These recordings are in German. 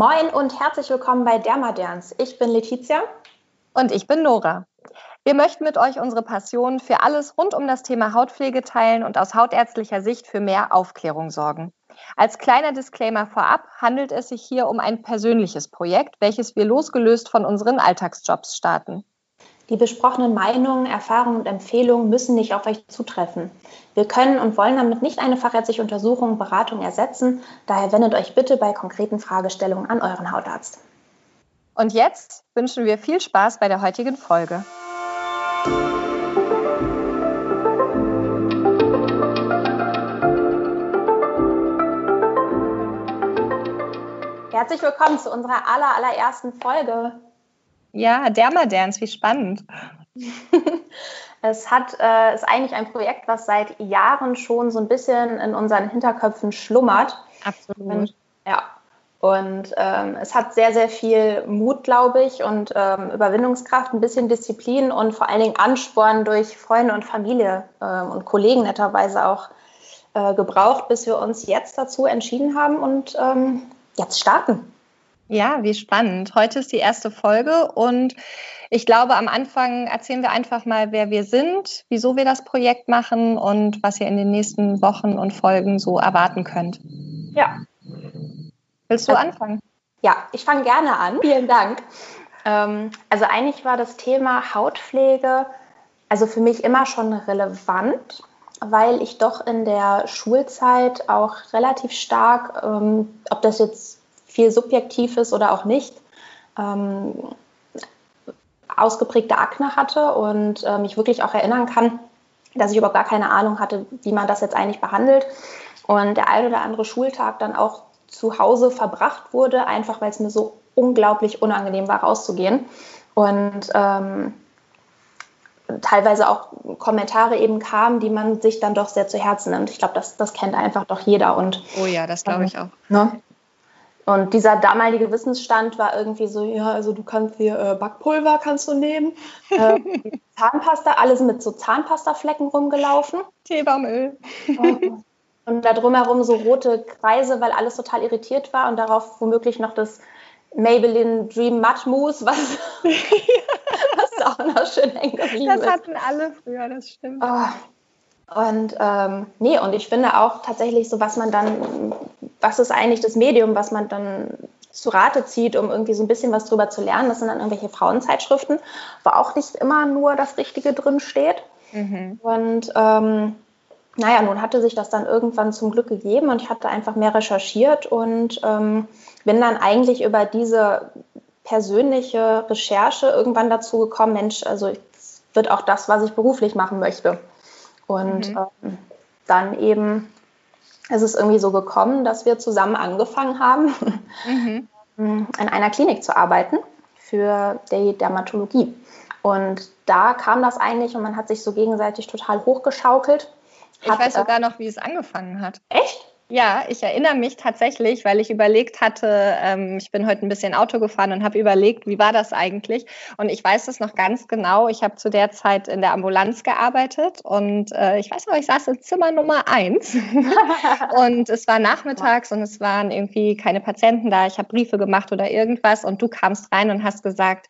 Moin und herzlich willkommen bei Dermaderns. Ich bin Letizia. Und ich bin Nora. Wir möchten mit euch unsere Passion für alles rund um das Thema Hautpflege teilen und aus hautärztlicher Sicht für mehr Aufklärung sorgen. Als kleiner Disclaimer vorab handelt es sich hier um ein persönliches Projekt, welches wir losgelöst von unseren Alltagsjobs starten. Die besprochenen Meinungen, Erfahrungen und Empfehlungen müssen nicht auf euch zutreffen. Wir können und wollen damit nicht eine fachärztliche Untersuchung, Beratung ersetzen. Daher wendet euch bitte bei konkreten Fragestellungen an euren Hautarzt. Und jetzt wünschen wir viel Spaß bei der heutigen Folge. Herzlich willkommen zu unserer aller, allerersten Folge. Ja, Dermadance, wie spannend. es hat, äh, ist eigentlich ein Projekt, was seit Jahren schon so ein bisschen in unseren Hinterköpfen schlummert. Absolut. Und, ja, und ähm, es hat sehr, sehr viel Mut, glaube ich, und ähm, Überwindungskraft, ein bisschen Disziplin und vor allen Dingen Ansporn durch Freunde und Familie ähm, und Kollegen netterweise auch äh, gebraucht, bis wir uns jetzt dazu entschieden haben und ähm, jetzt starten. Ja, wie spannend. Heute ist die erste Folge und ich glaube, am Anfang erzählen wir einfach mal, wer wir sind, wieso wir das Projekt machen und was ihr in den nächsten Wochen und Folgen so erwarten könnt. Ja, Willst du also, anfangen? Ja, ich fange gerne an. Vielen Dank. Ähm, also eigentlich war das Thema Hautpflege also für mich immer schon relevant, weil ich doch in der Schulzeit auch relativ stark, ähm, ob das jetzt viel subjektiv ist oder auch nicht, ähm, ausgeprägte Akne hatte und äh, mich wirklich auch erinnern kann, dass ich überhaupt gar keine Ahnung hatte, wie man das jetzt eigentlich behandelt. Und der ein oder andere Schultag dann auch zu Hause verbracht wurde, einfach weil es mir so unglaublich unangenehm war, rauszugehen. Und ähm, teilweise auch Kommentare eben kamen, die man sich dann doch sehr zu Herzen nimmt. Ich glaube, das, das kennt einfach doch jeder. Und, oh ja, das glaube ich auch. Ne? Und dieser damalige Wissensstand war irgendwie so, ja, also du kannst hier äh, Backpulver kannst du nehmen, äh, Zahnpasta, alles mit so Zahnpastaflecken rumgelaufen. Teebaumöl. Und da drumherum so rote Kreise, weil alles total irritiert war und darauf womöglich noch das Maybelline Dream Mud Mousse, was, was auch noch schön hängen geblieben ist. Das hatten alle früher, das stimmt. Oh. Und ähm, nee, und ich finde auch tatsächlich so, was man dann, was ist eigentlich das Medium, was man dann zu Rate zieht, um irgendwie so ein bisschen was drüber zu lernen. Das sind dann irgendwelche Frauenzeitschriften, wo auch nicht immer nur das Richtige drin steht. Mhm. Und ähm, naja, nun hatte sich das dann irgendwann zum Glück gegeben und ich hatte einfach mehr recherchiert und ähm, bin dann eigentlich über diese persönliche Recherche irgendwann dazu gekommen, Mensch, also wird auch das, was ich beruflich machen möchte. Und mhm. ähm, dann eben ist es irgendwie so gekommen, dass wir zusammen angefangen haben, mhm. in einer Klinik zu arbeiten für die Dermatologie. Und da kam das eigentlich und man hat sich so gegenseitig total hochgeschaukelt. Ich weiß sogar noch, wie es angefangen hat. Echt? Ja, ich erinnere mich tatsächlich, weil ich überlegt hatte, ähm, ich bin heute ein bisschen Auto gefahren und habe überlegt, wie war das eigentlich? Und ich weiß es noch ganz genau. Ich habe zu der Zeit in der Ambulanz gearbeitet und äh, ich weiß noch, ich saß in Zimmer Nummer eins und es war nachmittags und es waren irgendwie keine Patienten da. Ich habe Briefe gemacht oder irgendwas und du kamst rein und hast gesagt,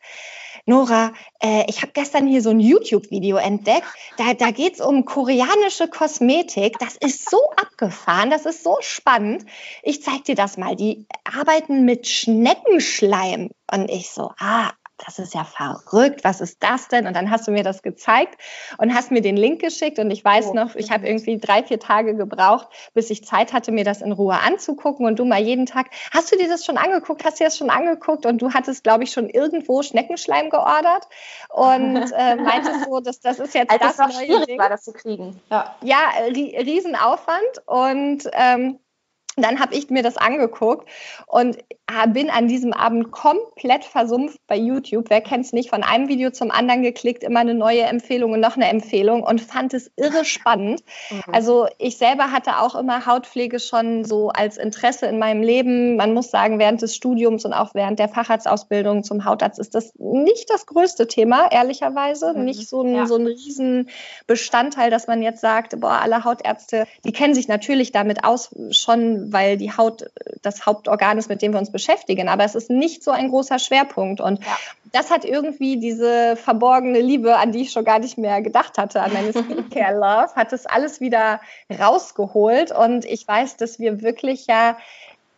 Nora, äh, ich habe gestern hier so ein YouTube-Video entdeckt. Da, da geht es um koreanische Kosmetik. Das ist so abgefahren, das ist so spannend. Ich zeig dir das mal. Die arbeiten mit Schneckenschleim. Und ich so, ah, das ist ja verrückt, was ist das denn? Und dann hast du mir das gezeigt und hast mir den Link geschickt und ich weiß oh, noch, ich habe irgendwie drei, vier Tage gebraucht, bis ich Zeit hatte, mir das in Ruhe anzugucken und du mal jeden Tag, hast du dir das schon angeguckt? Hast du dir das schon angeguckt? Und du hattest, glaube ich, schon irgendwo Schneckenschleim geordert und äh, meintest so, dass das ist jetzt Als das es neue schwierig Ding. war, das zu kriegen. Ja, ja Riesenaufwand und ähm, dann habe ich mir das angeguckt und bin an diesem Abend komplett versumpft bei YouTube. Wer kennt es nicht? Von einem Video zum anderen geklickt, immer eine neue Empfehlung und noch eine Empfehlung und fand es irre spannend. Mhm. Also ich selber hatte auch immer Hautpflege schon so als Interesse in meinem Leben. Man muss sagen, während des Studiums und auch während der Facharztausbildung zum Hautarzt ist das nicht das größte Thema, ehrlicherweise. Mhm. Nicht so ein, ja. so ein Riesenbestandteil, dass man jetzt sagt, boah, alle Hautärzte, die kennen sich natürlich damit aus, schon weil die Haut das Hauptorgan ist, mit dem wir uns beschäftigen beschäftigen, aber es ist nicht so ein großer Schwerpunkt. Und ja. das hat irgendwie diese verborgene Liebe, an die ich schon gar nicht mehr gedacht hatte, an meine Skincare-Love, hat das alles wieder rausgeholt. Und ich weiß, dass wir wirklich ja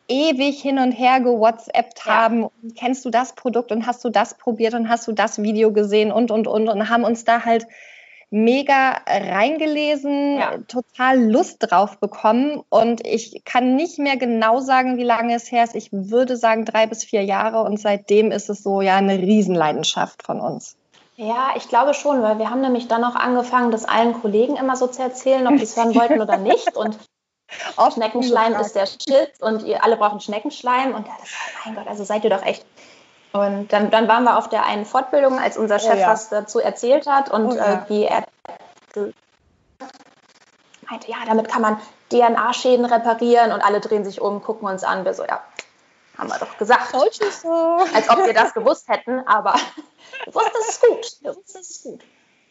ewig hin und her gewhatsappt haben. Ja. Kennst du das Produkt und hast du das probiert und hast du das Video gesehen und, und, und, und haben uns da halt mega reingelesen, ja. total Lust drauf bekommen. Und ich kann nicht mehr genau sagen, wie lange es her ist. Ich würde sagen drei bis vier Jahre. Und seitdem ist es so ja eine Riesenleidenschaft von uns. Ja, ich glaube schon, weil wir haben nämlich dann auch angefangen, das allen Kollegen immer so zu erzählen, ob die es hören wollten oder nicht. Und Schneckenschleim ist der Shit und ihr alle brauchen Schneckenschleim. Und ja, das, mein Gott, also seid ihr doch echt und dann, dann waren wir auf der einen Fortbildung, als unser Chef oh, ja. was dazu erzählt hat und oh, ja. äh, wie er meinte, ja, damit kann man DNA-Schäden reparieren und alle drehen sich um, gucken uns an. Wir so, ja, haben wir doch gesagt. So. Als ob wir das gewusst hätten, aber wir wussten, es ist gut. Wir wussten, es ist gut.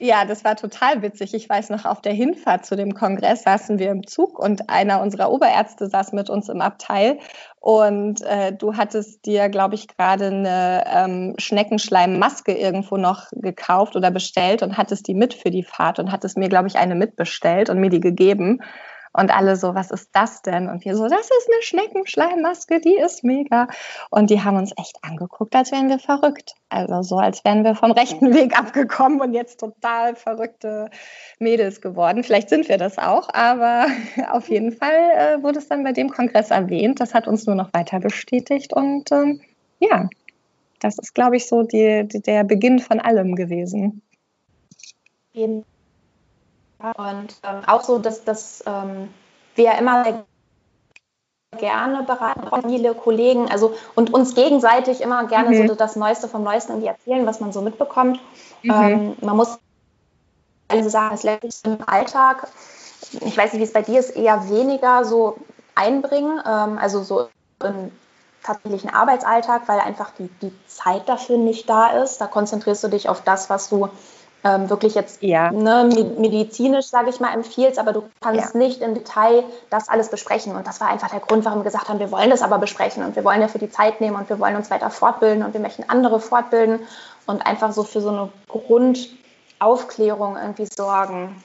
Ja, das war total witzig. Ich weiß noch, auf der Hinfahrt zu dem Kongress saßen wir im Zug und einer unserer Oberärzte saß mit uns im Abteil. Und äh, du hattest dir, glaube ich, gerade eine ähm, Schneckenschleimmaske irgendwo noch gekauft oder bestellt und hattest die mit für die Fahrt und hattest mir, glaube ich, eine mitbestellt und mir die gegeben. Und alle so, was ist das denn? Und wir so, das ist eine Schneckenschleimmaske, die ist mega. Und die haben uns echt angeguckt, als wären wir verrückt. Also so, als wären wir vom rechten Weg abgekommen und jetzt total verrückte Mädels geworden. Vielleicht sind wir das auch, aber auf jeden Fall äh, wurde es dann bei dem Kongress erwähnt. Das hat uns nur noch weiter bestätigt. Und ähm, ja, das ist, glaube ich, so die, die, der Beginn von allem gewesen. Jeden und ähm, auch so, dass, dass ähm, wir ja immer gerne beraten, Familie, Kollegen, also und uns gegenseitig immer gerne mhm. so das Neueste vom Neuesten irgendwie erzählen, was man so mitbekommt. Mhm. Ähm, man muss also sagen, es lässt sich im Alltag, ich weiß nicht, wie es bei dir ist, eher weniger so einbringen, ähm, also so im tatsächlichen Arbeitsalltag, weil einfach die, die Zeit dafür nicht da ist. Da konzentrierst du dich auf das, was du ähm, wirklich jetzt ja. ne, medizinisch, sage ich mal, empfiehlst, aber du kannst ja. nicht im Detail das alles besprechen. Und das war einfach der Grund, warum wir gesagt haben, wir wollen das aber besprechen und wir wollen dafür die Zeit nehmen und wir wollen uns weiter fortbilden und wir möchten andere fortbilden und einfach so für so eine Grundaufklärung irgendwie sorgen.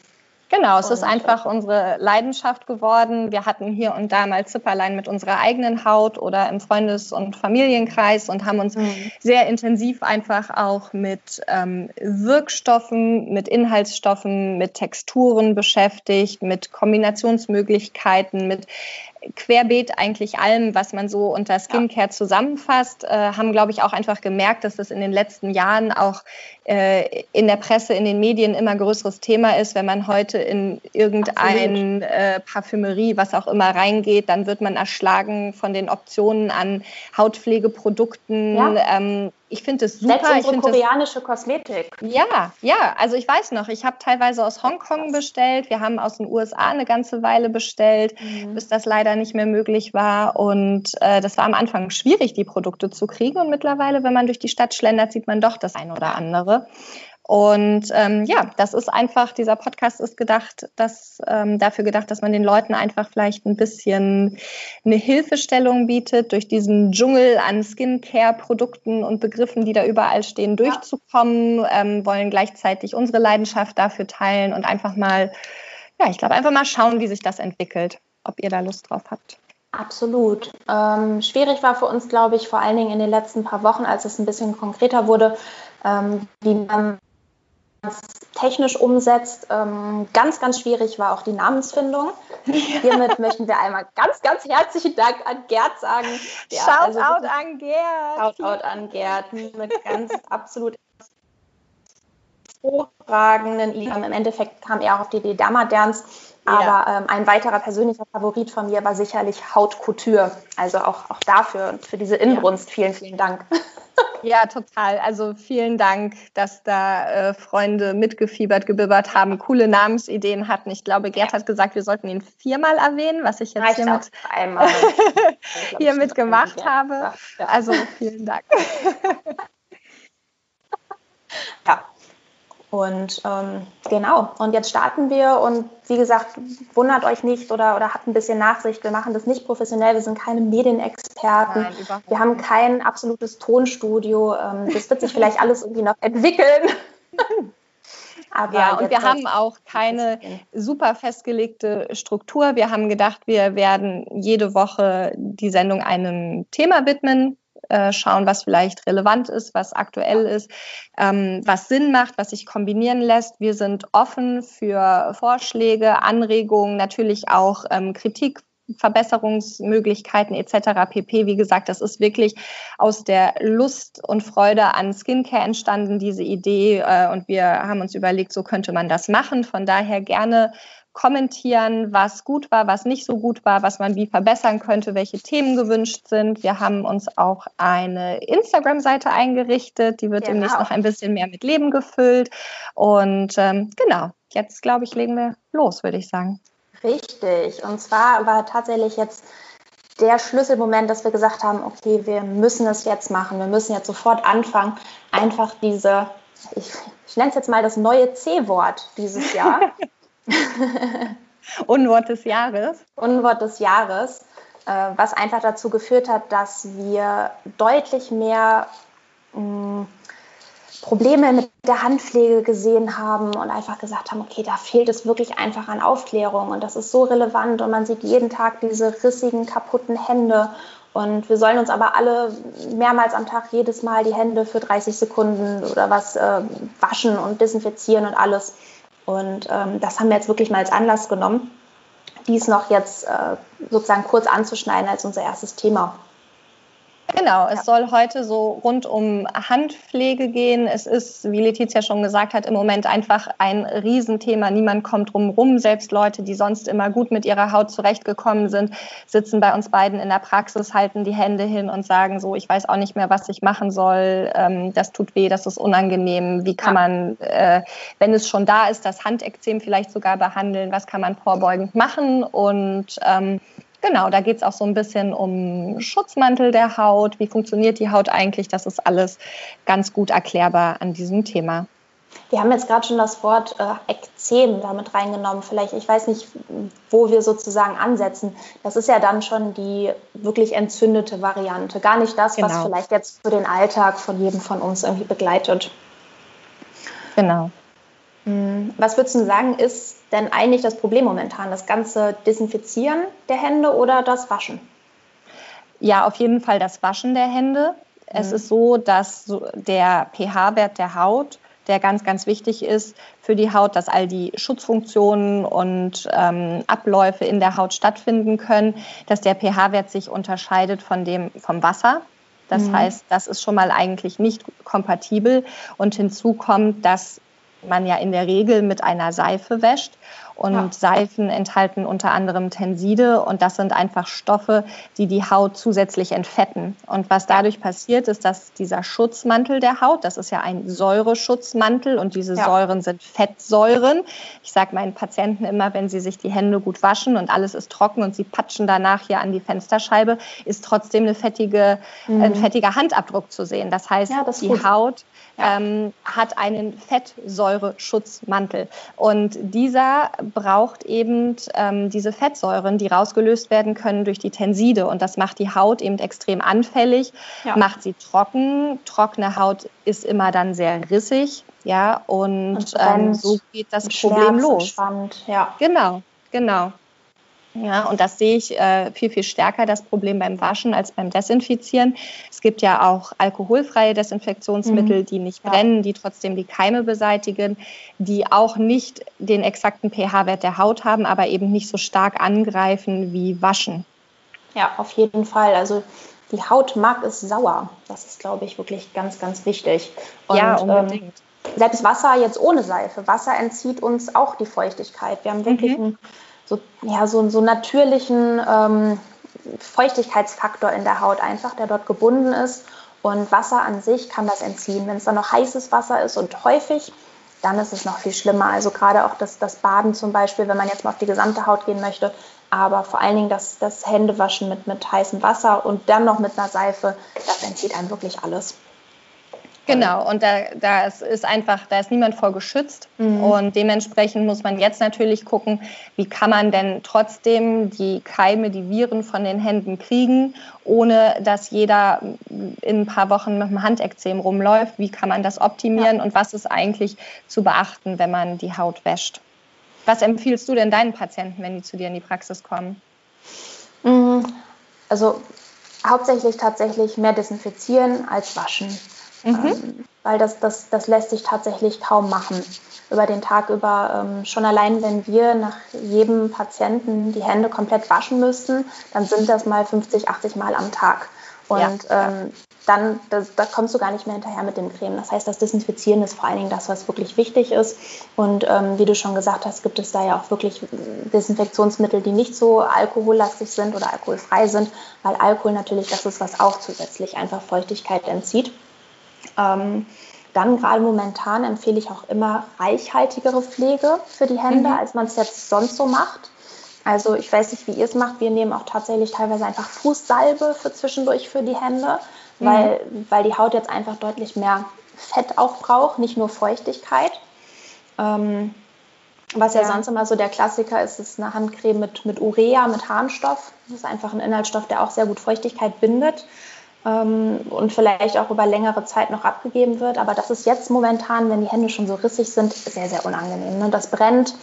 Genau, es ist einfach unsere Leidenschaft geworden. Wir hatten hier und da mal Zipperlein mit unserer eigenen Haut oder im Freundes- und Familienkreis und haben uns mhm. sehr intensiv einfach auch mit ähm, Wirkstoffen, mit Inhaltsstoffen, mit Texturen beschäftigt, mit Kombinationsmöglichkeiten, mit querbeet eigentlich allem, was man so unter Skincare zusammenfasst, äh, haben, glaube ich, auch einfach gemerkt, dass das in den letzten Jahren auch äh, in der Presse, in den Medien immer größeres Thema ist. Wenn man heute in irgendein äh, Parfümerie, was auch immer reingeht, dann wird man erschlagen von den Optionen an Hautpflegeprodukten. Ja. Ähm, ich finde es super. Selbst unsere koreanische Kosmetik. Ja, ja. Also ich weiß noch, ich habe teilweise aus Hongkong bestellt. Wir haben aus den USA eine ganze Weile bestellt, mhm. bis das leider nicht mehr möglich war. Und äh, das war am Anfang schwierig, die Produkte zu kriegen. Und mittlerweile, wenn man durch die Stadt schlendert, sieht man doch das ein oder andere. Und ähm, ja, das ist einfach, dieser Podcast ist gedacht, dass, ähm, dafür gedacht, dass man den Leuten einfach vielleicht ein bisschen eine Hilfestellung bietet, durch diesen Dschungel an Skincare-Produkten und Begriffen, die da überall stehen, durchzukommen, ähm, wollen gleichzeitig unsere Leidenschaft dafür teilen und einfach mal, ja, ich glaube, einfach mal schauen, wie sich das entwickelt, ob ihr da Lust drauf habt. Absolut. Ähm, schwierig war für uns, glaube ich, vor allen Dingen in den letzten paar Wochen, als es ein bisschen konkreter wurde, ähm, wie man technisch umsetzt. Ähm, ganz, ganz schwierig war auch die Namensfindung. Ja. Hiermit möchten wir einmal ganz, ganz herzlichen Dank an Gerd sagen. Shoutout also an Gerd. Shoutout an Gerd mit ganz absolut hervorragenden Liedern. Im Endeffekt kam er auch auf die Idee Damaderns. Aber ja. ähm, ein weiterer persönlicher Favorit von mir war sicherlich Haute Couture. Also auch, auch dafür und für diese Inbrunst ja. vielen, vielen Dank. Ja, total. Also vielen Dank, dass da äh, Freunde mitgefiebert, gebibbert haben, coole Namensideen hatten. Ich glaube, Gerd hat gesagt, wir sollten ihn viermal erwähnen, was ich jetzt hier, mit, hier mitgemacht habe. Ja. Also vielen Dank. ja. Und ähm, genau, und jetzt starten wir und wie gesagt, wundert euch nicht oder, oder habt ein bisschen Nachsicht. Wir machen das nicht professionell, wir sind keine Medienexperten, Nein, wir haben kein absolutes Tonstudio. Ähm, das wird sich vielleicht alles irgendwie noch entwickeln. Aber ja, und wir haben auch keine super festgelegte Struktur. Wir haben gedacht, wir werden jede Woche die Sendung einem Thema widmen, äh, schauen, was vielleicht relevant ist, was aktuell ist, ähm, was Sinn macht, was sich kombinieren lässt. Wir sind offen für Vorschläge, Anregungen, natürlich auch ähm, Kritik Verbesserungsmöglichkeiten etc. pp. Wie gesagt, das ist wirklich aus der Lust und Freude an Skincare entstanden, diese Idee. Äh, und wir haben uns überlegt, so könnte man das machen. Von daher gerne kommentieren, was gut war, was nicht so gut war, was man wie verbessern könnte, welche Themen gewünscht sind. Wir haben uns auch eine Instagram-Seite eingerichtet, die wird genau. demnächst noch ein bisschen mehr mit Leben gefüllt. Und ähm, genau, jetzt glaube ich, legen wir los, würde ich sagen. Richtig. Und zwar war tatsächlich jetzt der Schlüsselmoment, dass wir gesagt haben, okay, wir müssen es jetzt machen, wir müssen jetzt sofort anfangen, einfach diese, ich, ich nenne es jetzt mal das neue C-Wort dieses Jahr. Unwort des Jahres. Unwort des Jahres, äh, was einfach dazu geführt hat, dass wir deutlich mehr mm, Probleme mit der Handpflege gesehen haben und einfach gesagt haben, okay, da fehlt es wirklich einfach an Aufklärung und das ist so relevant und man sieht jeden Tag diese rissigen, kaputten Hände und wir sollen uns aber alle mehrmals am Tag jedes Mal die Hände für 30 Sekunden oder was äh, waschen und desinfizieren und alles. Und ähm, das haben wir jetzt wirklich mal als Anlass genommen, dies noch jetzt äh, sozusagen kurz anzuschneiden als unser erstes Thema. Genau, es ja. soll heute so rund um Handpflege gehen. Es ist, wie Letizia schon gesagt hat, im Moment einfach ein Riesenthema. Niemand kommt drum rum. Selbst Leute, die sonst immer gut mit ihrer Haut zurechtgekommen sind, sitzen bei uns beiden in der Praxis, halten die Hände hin und sagen so, ich weiß auch nicht mehr, was ich machen soll. Ähm, das tut weh, das ist unangenehm. Wie kann ja. man, äh, wenn es schon da ist, das Handekzem vielleicht sogar behandeln? Was kann man vorbeugend machen? Und ähm, Genau, da geht es auch so ein bisschen um Schutzmantel der Haut. Wie funktioniert die Haut eigentlich? Das ist alles ganz gut erklärbar an diesem Thema. Wir haben jetzt gerade schon das Wort äh, Ekzem damit reingenommen. Vielleicht, ich weiß nicht, wo wir sozusagen ansetzen. Das ist ja dann schon die wirklich entzündete Variante. Gar nicht das, genau. was vielleicht jetzt für den Alltag von jedem von uns irgendwie begleitet. Genau. Hm, was würdest du sagen, ist denn eigentlich das Problem momentan? Das ganze Desinfizieren der Hände oder das Waschen? Ja, auf jeden Fall das Waschen der Hände. Mhm. Es ist so, dass der pH-Wert der Haut, der ganz, ganz wichtig ist für die Haut, dass all die Schutzfunktionen und ähm, Abläufe in der Haut stattfinden können, dass der pH-Wert sich unterscheidet von dem vom Wasser. Das mhm. heißt, das ist schon mal eigentlich nicht kompatibel. Und hinzu kommt, dass man ja in der Regel mit einer Seife wäscht. Und ja. Seifen enthalten unter anderem Tenside und das sind einfach Stoffe, die die Haut zusätzlich entfetten. Und was dadurch passiert, ist, dass dieser Schutzmantel der Haut, das ist ja ein Säureschutzmantel und diese ja. Säuren sind Fettsäuren. Ich sage meinen Patienten immer, wenn sie sich die Hände gut waschen und alles ist trocken und sie patschen danach hier an die Fensterscheibe, ist trotzdem eine fettige, mhm. ein fettiger Handabdruck zu sehen. Das heißt, ja, das die gut. Haut ähm, hat einen Fettsäureschutzmantel. Und dieser braucht eben ähm, diese Fettsäuren, die rausgelöst werden können durch die Tenside. Und das macht die Haut eben extrem anfällig, ja. macht sie trocken. Trockene Haut ist immer dann sehr rissig. Ja, und, und ähm, so geht das Problem los. Spannend, ja. Genau, genau. Ja, und das sehe ich äh, viel, viel stärker, das Problem beim Waschen als beim Desinfizieren. Es gibt ja auch alkoholfreie Desinfektionsmittel, mhm. die nicht brennen, die trotzdem die Keime beseitigen, die auch nicht den exakten pH-Wert der Haut haben, aber eben nicht so stark angreifen wie Waschen. Ja, auf jeden Fall. Also die Haut mag es sauer. Das ist, glaube ich, wirklich ganz, ganz wichtig. Und, ja, ähm, unbedingt. Ähm, selbst Wasser jetzt ohne Seife. Wasser entzieht uns auch die Feuchtigkeit. Wir haben wirklich mhm. ein so, ja, so, so natürlichen ähm, Feuchtigkeitsfaktor in der Haut einfach, der dort gebunden ist. Und Wasser an sich kann das entziehen. Wenn es dann noch heißes Wasser ist und häufig, dann ist es noch viel schlimmer. Also gerade auch das, das Baden zum Beispiel, wenn man jetzt mal auf die gesamte Haut gehen möchte, aber vor allen Dingen das, das Händewaschen mit, mit heißem Wasser und dann noch mit einer Seife, das entzieht einem wirklich alles. Genau, und da, da ist einfach, da ist niemand vor geschützt. Mhm. Und dementsprechend muss man jetzt natürlich gucken, wie kann man denn trotzdem die Keime, die Viren von den Händen kriegen, ohne dass jeder in ein paar Wochen mit einem Handekzem rumläuft. Wie kann man das optimieren ja. und was ist eigentlich zu beachten, wenn man die Haut wäscht? Was empfiehlst du denn deinen Patienten, wenn die zu dir in die Praxis kommen? Mhm. Also hauptsächlich tatsächlich mehr desinfizieren als waschen. Mhm. Ähm, weil das, das, das lässt sich tatsächlich kaum machen über den Tag über. Ähm, schon allein, wenn wir nach jedem Patienten die Hände komplett waschen müssten, dann sind das mal 50, 80 Mal am Tag. Und ja, ähm, dann das, da kommst du gar nicht mehr hinterher mit dem Creme. Das heißt, das Desinfizieren ist vor allen Dingen das, was wirklich wichtig ist. Und ähm, wie du schon gesagt hast, gibt es da ja auch wirklich Desinfektionsmittel, die nicht so alkohollastig sind oder alkoholfrei sind, weil Alkohol natürlich das ist, was auch zusätzlich einfach Feuchtigkeit entzieht. Ähm, dann gerade momentan empfehle ich auch immer reichhaltigere Pflege für die Hände, mhm. als man es jetzt sonst so macht. Also ich weiß nicht, wie ihr es macht. Wir nehmen auch tatsächlich teilweise einfach Fußsalbe für zwischendurch für die Hände, mhm. weil, weil die Haut jetzt einfach deutlich mehr Fett auch braucht, nicht nur Feuchtigkeit. Ähm, was ja. ja. sonst immer so der Klassiker ist, ist eine Handcreme mit, mit Urea, mit Harnstoff. Das ist einfach ein Inhaltsstoff, der auch sehr gut Feuchtigkeit bindet und vielleicht auch über längere Zeit noch abgegeben wird. Aber das ist jetzt momentan, wenn die Hände schon so rissig sind, sehr, sehr unangenehm. Ne? Das brennt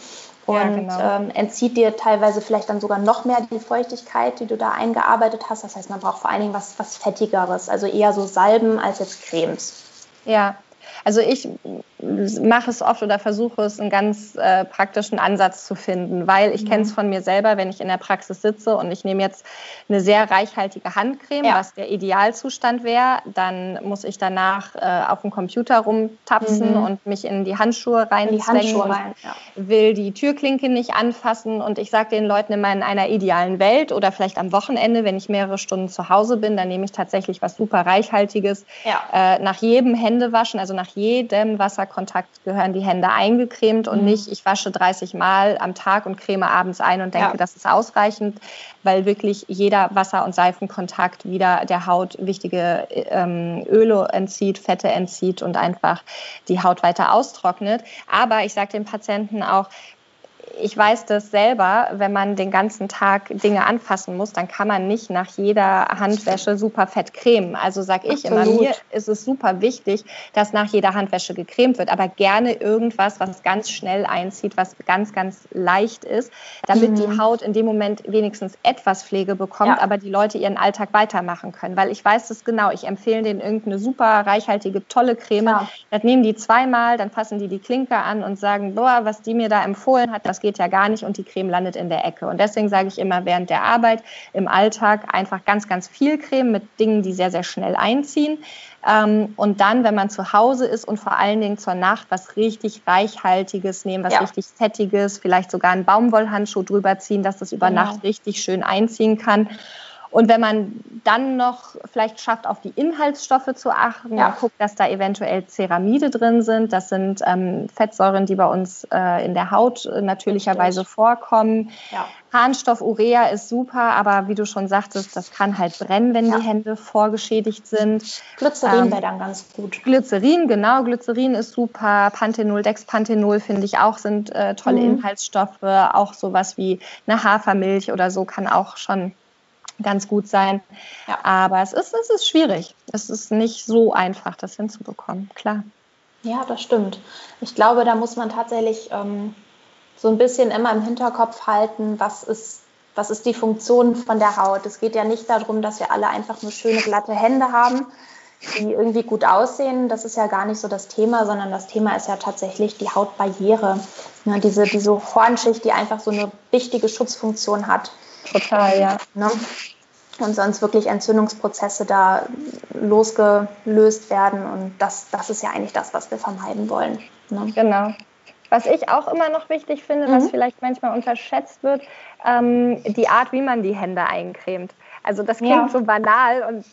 und ja, genau. ähm, entzieht dir teilweise vielleicht dann sogar noch mehr die Feuchtigkeit, die du da eingearbeitet hast. Das heißt, man braucht vor allen Dingen was, was Fettigeres, also eher so Salben als jetzt Cremes. Ja, also ich mache es oft oder versuche es, einen ganz äh, praktischen Ansatz zu finden, weil ich mhm. kenne es von mir selber, wenn ich in der Praxis sitze und ich nehme jetzt eine sehr reichhaltige Handcreme, ja. was der Idealzustand wäre, dann muss ich danach äh, auf dem Computer rumtapsen mhm. und mich in die Handschuhe reinzwängen und rein, ja. will die Türklinke nicht anfassen und ich sage den Leuten immer in einer idealen Welt oder vielleicht am Wochenende, wenn ich mehrere Stunden zu Hause bin, dann nehme ich tatsächlich was super reichhaltiges ja. äh, nach jedem Händewaschen, also nach jedem Wasser Kontakt gehören die Hände eingecremt und mhm. nicht, ich wasche 30 Mal am Tag und creme abends ein und denke, ja. das ist ausreichend, weil wirklich jeder Wasser- und Seifenkontakt wieder der Haut wichtige ähm, Öle entzieht, Fette entzieht und einfach die Haut weiter austrocknet. Aber ich sage den Patienten auch, ich weiß das selber, wenn man den ganzen Tag Dinge anfassen muss, dann kann man nicht nach jeder Handwäsche super fett cremen. Also sage ich Absolut. immer, mir ist es super wichtig, dass nach jeder Handwäsche gecremt wird, aber gerne irgendwas, was ganz schnell einzieht, was ganz, ganz leicht ist, damit mhm. die Haut in dem Moment wenigstens etwas Pflege bekommt, ja. aber die Leute ihren Alltag weitermachen können. Weil ich weiß das genau, ich empfehle denen irgendeine super reichhaltige, tolle Creme. Ja. Das nehmen die zweimal, dann fassen die die Klinke an und sagen, boah, was die mir da empfohlen hat, das geht ja gar nicht und die Creme landet in der Ecke. Und deswegen sage ich immer während der Arbeit im Alltag einfach ganz, ganz viel Creme mit Dingen, die sehr, sehr schnell einziehen. Ähm, und dann, wenn man zu Hause ist und vor allen Dingen zur Nacht was richtig Reichhaltiges nehmen, was ja. richtig Fettiges, vielleicht sogar einen Baumwollhandschuh drüber ziehen, dass das über genau. Nacht richtig schön einziehen kann. Und wenn man dann noch vielleicht schafft, auf die Inhaltsstoffe zu achten, ja. guckt, dass da eventuell Ceramide drin sind. Das sind ähm, Fettsäuren, die bei uns äh, in der Haut äh, natürlicherweise vorkommen. Ja. Harnstoff Urea ist super, aber wie du schon sagtest, das kann halt brennen, wenn ja. die Hände vorgeschädigt sind. Glycerin ähm, wäre dann ganz gut. Glycerin, genau, Glycerin ist super. Panthenol, Dexpanthenol finde ich auch sind äh, tolle mhm. Inhaltsstoffe. Auch sowas wie eine Hafermilch oder so kann auch schon ganz gut sein. Ja. Aber es ist, es ist schwierig. Es ist nicht so einfach, das hinzubekommen, klar. Ja, das stimmt. Ich glaube, da muss man tatsächlich ähm, so ein bisschen immer im Hinterkopf halten, was ist, was ist die Funktion von der Haut. Es geht ja nicht darum, dass wir alle einfach nur schöne, glatte Hände haben, die irgendwie gut aussehen. Das ist ja gar nicht so das Thema, sondern das Thema ist ja tatsächlich die Hautbarriere. Ne, diese, diese Hornschicht, die einfach so eine wichtige Schutzfunktion hat. Total, ja. Ne? Und sonst wirklich Entzündungsprozesse da losgelöst werden. Und das, das ist ja eigentlich das, was wir vermeiden wollen. Ne? Genau. Was ich auch immer noch wichtig finde, mhm. was vielleicht manchmal unterschätzt wird, ähm, die Art, wie man die Hände eincremt. Also das klingt ja. so banal und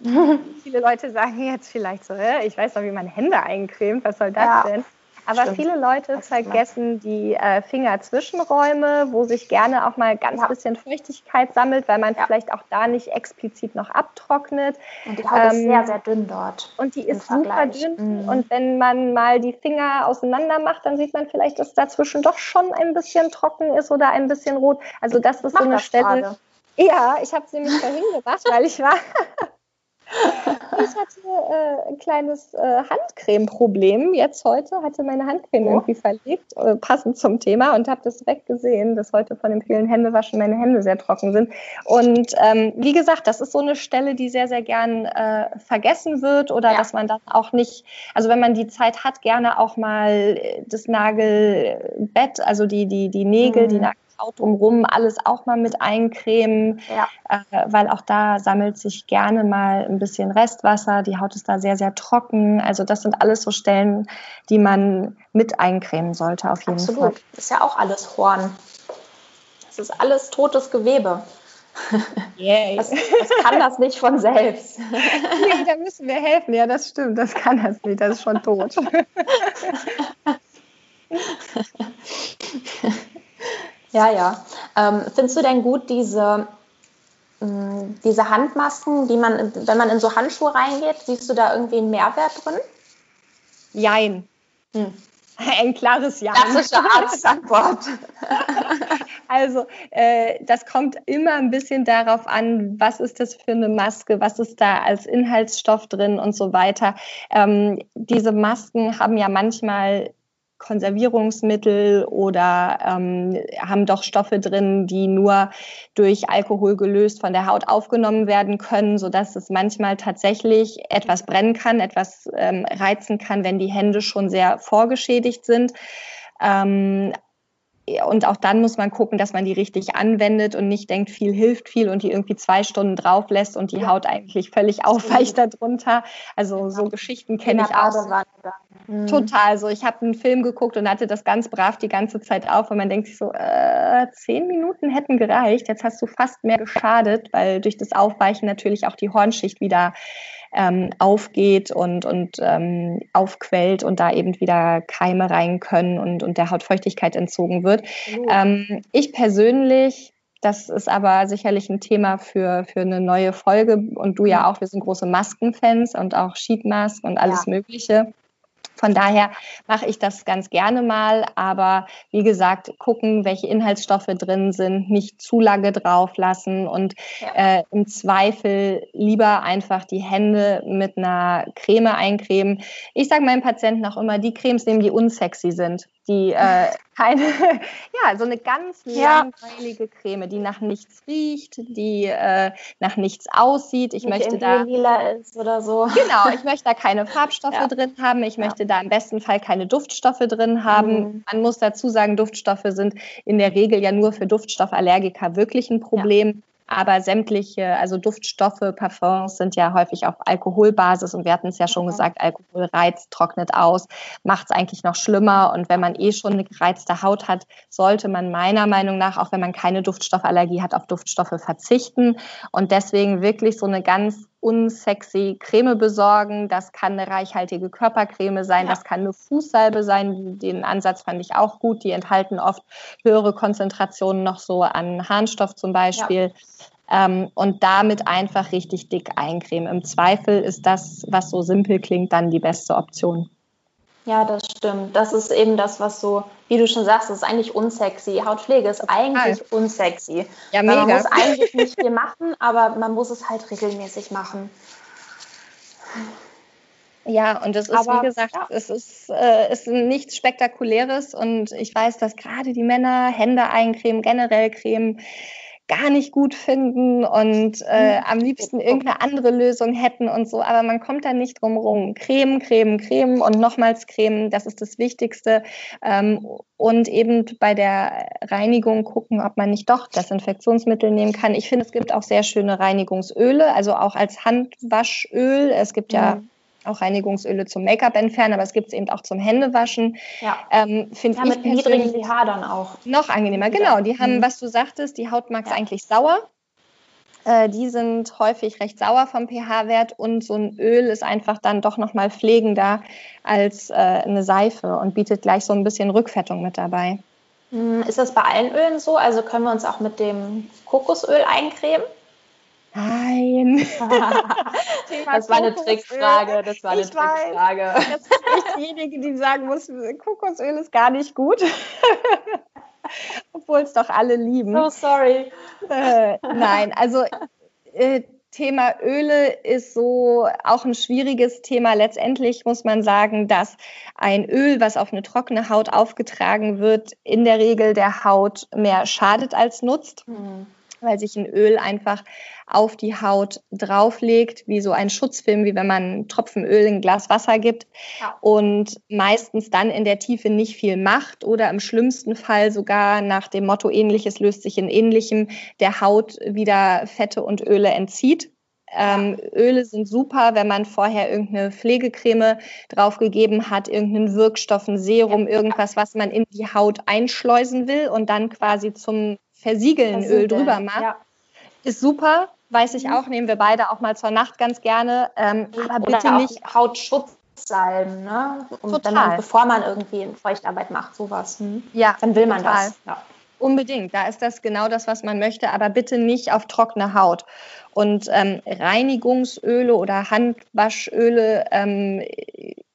viele Leute sagen jetzt vielleicht so, ich weiß doch, wie man Hände eincremt, was soll das ja. denn? Aber Stimmt. viele Leute vergessen die äh, Fingerzwischenräume, wo sich gerne auch mal ganz ja. bisschen Feuchtigkeit sammelt, weil man ja. vielleicht auch da nicht explizit noch abtrocknet. Und die Haut ähm, ist sehr, sehr dünn dort. Und die ist super dünn. Mhm. Und wenn man mal die Finger auseinander macht, dann sieht man vielleicht, dass dazwischen doch schon ein bisschen trocken ist oder ein bisschen rot. Also das ist Mach so eine Stelle. Frage. Ja, ich habe es nämlich vorhin gemacht, weil ich war ich hatte äh, ein kleines äh, Handcreme-Problem. Jetzt heute hatte meine Handcreme oh. irgendwie verlegt, äh, passend zum Thema, und habe das direkt gesehen, dass heute von dem vielen Händewaschen meine Hände sehr trocken sind. Und ähm, wie gesagt, das ist so eine Stelle, die sehr, sehr gern äh, vergessen wird oder ja. dass man dann auch nicht, also wenn man die Zeit hat, gerne auch mal das Nagelbett, also die, die, die Nägel, mhm. die Nagel Haut drumherum alles auch mal mit eincremen, ja. äh, weil auch da sammelt sich gerne mal ein bisschen Restwasser. Die Haut ist da sehr, sehr trocken. Also das sind alles so Stellen, die man mit eincremen sollte auf jeden Absolut. Fall. Absolut. Das ist ja auch alles Horn. Das ist alles totes Gewebe. Yeah. Das, das, kann das nicht von selbst. Nee, da müssen wir helfen. Ja, das stimmt. Das kann das nicht. Das ist schon tot. Ja, ja. Ähm, findest du denn gut diese, mh, mm, diese Handmasken, die man, wenn man in so Handschuhe reingeht, siehst du da irgendwie einen Mehrwert drin? Jein. Hm. Ein klares Ja. Klassische Arztantwort. also, äh, das kommt immer ein bisschen darauf an, was ist das für eine Maske, was ist da als Inhaltsstoff drin und so weiter. Ähm, diese Masken haben ja manchmal Konservierungsmittel oder ähm, haben doch Stoffe drin, die nur durch Alkohol gelöst von der Haut aufgenommen werden können, sodass es manchmal tatsächlich etwas brennen kann, etwas ähm, reizen kann, wenn die Hände schon sehr vorgeschädigt sind. Ähm, und auch dann muss man gucken, dass man die richtig anwendet und nicht denkt, viel hilft viel und die irgendwie zwei Stunden drauf lässt und die ja. Haut eigentlich völlig aufweicht darunter. Also so Geschichten kenne ich auch. Mhm. Total. So, ich habe einen Film geguckt und hatte das ganz brav die ganze Zeit auf und man denkt sich so, äh, zehn Minuten hätten gereicht. Jetzt hast du fast mehr geschadet, weil durch das Aufweichen natürlich auch die Hornschicht wieder ähm, aufgeht und, und ähm, aufquellt und da eben wieder Keime rein können und, und der Haut Feuchtigkeit entzogen wird. Oh. Ähm, ich persönlich das ist aber sicherlich ein Thema für, für eine neue Folge. Und du ja auch, wir sind große Maskenfans und auch Sheetmask und alles ja. Mögliche. Von daher mache ich das ganz gerne mal, aber wie gesagt, gucken, welche Inhaltsstoffe drin sind, nicht zu lange drauf lassen und ja. äh, im Zweifel lieber einfach die Hände mit einer Creme eincremen. Ich sage meinen Patienten auch immer, die Cremes nehmen, die unsexy sind die äh, keine, ja, so eine ganz langweilige Creme, die nach nichts riecht, die äh, nach nichts aussieht. Ich Nicht möchte da lila ist oder so. Genau, ich möchte da keine Farbstoffe ja. drin haben. Ich möchte ja. da im besten Fall keine Duftstoffe drin haben. Mhm. Man muss dazu sagen, Duftstoffe sind in der Regel ja nur für Duftstoffallergiker wirklich ein Problem. Aber sämtliche, also Duftstoffe, Parfums sind ja häufig auf Alkoholbasis und wir hatten es ja schon gesagt, Alkohol reizt, trocknet aus, macht es eigentlich noch schlimmer. Und wenn man eh schon eine gereizte Haut hat, sollte man meiner Meinung nach, auch wenn man keine Duftstoffallergie hat, auf Duftstoffe verzichten. Und deswegen wirklich so eine ganz unsexy Creme besorgen. Das kann eine reichhaltige Körpercreme sein, das kann eine Fußsalbe sein. Den Ansatz fand ich auch gut. Die enthalten oft höhere Konzentrationen noch so an Harnstoff zum Beispiel. Ja. Ähm, und damit einfach richtig dick eincremen. Im Zweifel ist das, was so simpel klingt, dann die beste Option. Ja, das stimmt. Das ist eben das, was so, wie du schon sagst, ist eigentlich unsexy. Hautpflege ist eigentlich Total. unsexy. Ja, mega. Man muss eigentlich nicht viel machen, aber man muss es halt regelmäßig machen. Ja, und es ist, aber, wie gesagt, ja. es ist, äh, ist nichts Spektakuläres und ich weiß, dass gerade die Männer Hände eincremen, generell cremen, gar nicht gut finden und äh, hm. am liebsten irgendeine andere Lösung hätten und so, aber man kommt da nicht drum rum. Creme, Creme, Creme und nochmals Creme, das ist das Wichtigste. Ähm, und eben bei der Reinigung gucken, ob man nicht doch Desinfektionsmittel nehmen kann. Ich finde, es gibt auch sehr schöne Reinigungsöle, also auch als Handwaschöl. Es gibt ja mhm auch Reinigungsöle zum Make-up entfernen, aber es gibt es eben auch zum Händewaschen. Ja, ähm, finde ja, ich mit niedrigem pH dann auch. Noch angenehmer, genau. Die haben, mhm. was du sagtest, die Haut mag es ja. eigentlich sauer. Äh, die sind häufig recht sauer vom pH-Wert und so ein Öl ist einfach dann doch nochmal pflegender als äh, eine Seife und bietet gleich so ein bisschen Rückfettung mit dabei. Hm, ist das bei allen Ölen so? Also können wir uns auch mit dem Kokosöl eincremen? Nein. das war eine Trickfrage. Das war eine ich Trickfrage. Weiß, das ist nicht diejenige, die sagen muss, Kokosöl ist gar nicht gut. Obwohl es doch alle lieben. So sorry. Äh, nein, also äh, Thema Öle ist so auch ein schwieriges Thema. Letztendlich muss man sagen, dass ein Öl, was auf eine trockene Haut aufgetragen wird, in der Regel der Haut mehr schadet als nutzt. Mhm weil sich ein Öl einfach auf die Haut drauflegt, wie so ein Schutzfilm, wie wenn man einen Tropfen Öl in ein Glas Wasser gibt ja. und meistens dann in der Tiefe nicht viel macht oder im schlimmsten Fall sogar nach dem Motto ähnliches löst sich in ähnlichem der Haut wieder Fette und Öle entzieht. Ähm, Öle sind super, wenn man vorher irgendeine Pflegecreme draufgegeben hat, irgendeinen Wirkstoff, ein Serum, irgendwas, was man in die Haut einschleusen will und dann quasi zum Versiegeln Öl drüber macht. Ja. Ist super, weiß ich auch, nehmen wir beide auch mal zur Nacht ganz gerne. Ähm, aber bitte Oder nicht Hautschutzsalben, ne? Und total. Man, bevor man irgendwie Feuchtarbeit macht, sowas. Hm? Ja, dann will man total. das. Ja. Unbedingt, da ist das genau das, was man möchte, aber bitte nicht auf trockene Haut. Und ähm, Reinigungsöle oder Handwaschöle ähm,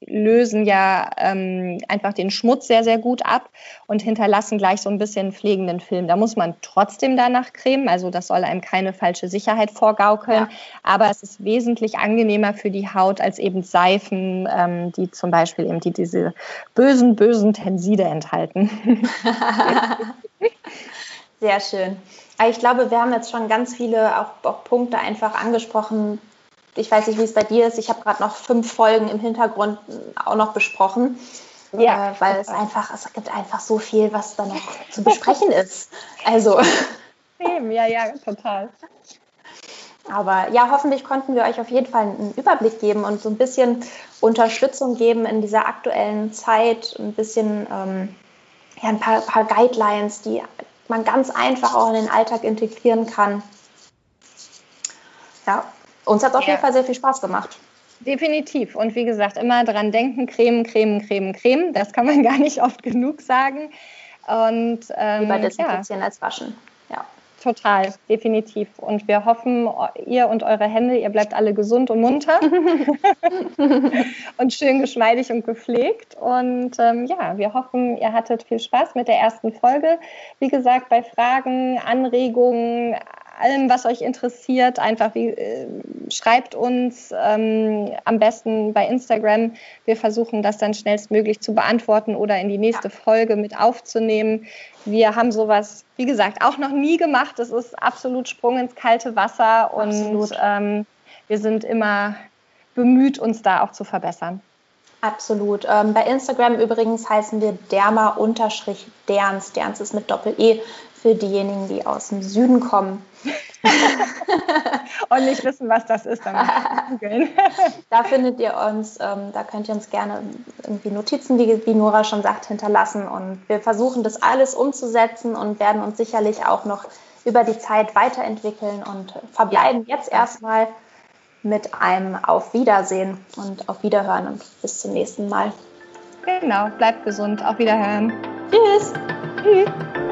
lösen ja ähm, einfach den Schmutz sehr, sehr gut ab und hinterlassen gleich so ein bisschen pflegenden Film. Da muss man trotzdem danach cremen, also das soll einem keine falsche Sicherheit vorgaukeln, ja. aber es ist wesentlich angenehmer für die Haut als eben Seifen, ähm, die zum Beispiel eben die, diese bösen, bösen Tenside enthalten. Sehr schön. Ich glaube, wir haben jetzt schon ganz viele auch, auch Punkte einfach angesprochen, ich weiß nicht, wie es bei dir ist. Ich habe gerade noch fünf Folgen im Hintergrund auch noch besprochen. Ja, äh, weil es einfach, es gibt einfach so viel, was da noch zu besprechen ist. Also. Ja, ja, total. Aber ja, hoffentlich konnten wir euch auf jeden Fall einen Überblick geben und so ein bisschen Unterstützung geben in dieser aktuellen Zeit, ein bisschen ähm, ja, ein paar, paar Guidelines, die man ganz einfach auch in den Alltag integrieren kann. Uns hat es auf ja. jeden Fall sehr viel Spaß gemacht. Definitiv. Und wie gesagt, immer dran denken, Creme, Creme, Creme, Creme. Das kann man gar nicht oft genug sagen. Und ähm, Lieber desinfizieren ja. als waschen. Ja. Total, definitiv. Und wir hoffen, ihr und eure Hände, ihr bleibt alle gesund und munter und schön geschmeidig und gepflegt. Und ähm, ja, wir hoffen, ihr hattet viel Spaß mit der ersten Folge. Wie gesagt, bei Fragen, Anregungen, allem, was euch interessiert, einfach wie, äh, schreibt uns ähm, am besten bei Instagram. Wir versuchen das dann schnellstmöglich zu beantworten oder in die nächste ja. Folge mit aufzunehmen. Wir haben sowas, wie gesagt, auch noch nie gemacht. Es ist absolut Sprung ins kalte Wasser und ähm, wir sind immer bemüht, uns da auch zu verbessern. Absolut. Ähm, bei Instagram übrigens heißen wir derma-derns. Derns ist mit Doppel-E für diejenigen, die aus dem Süden kommen. und nicht wissen, was das ist, dann Da findet ihr uns, ähm, da könnt ihr uns gerne irgendwie Notizen, wie, wie Nora schon sagt, hinterlassen. Und wir versuchen das alles umzusetzen und werden uns sicherlich auch noch über die Zeit weiterentwickeln und verbleiben jetzt erstmal mit einem Auf Wiedersehen und auf Wiederhören und bis zum nächsten Mal. Genau, bleibt gesund. Auf Wiederhören. Tschüss. Tschüss.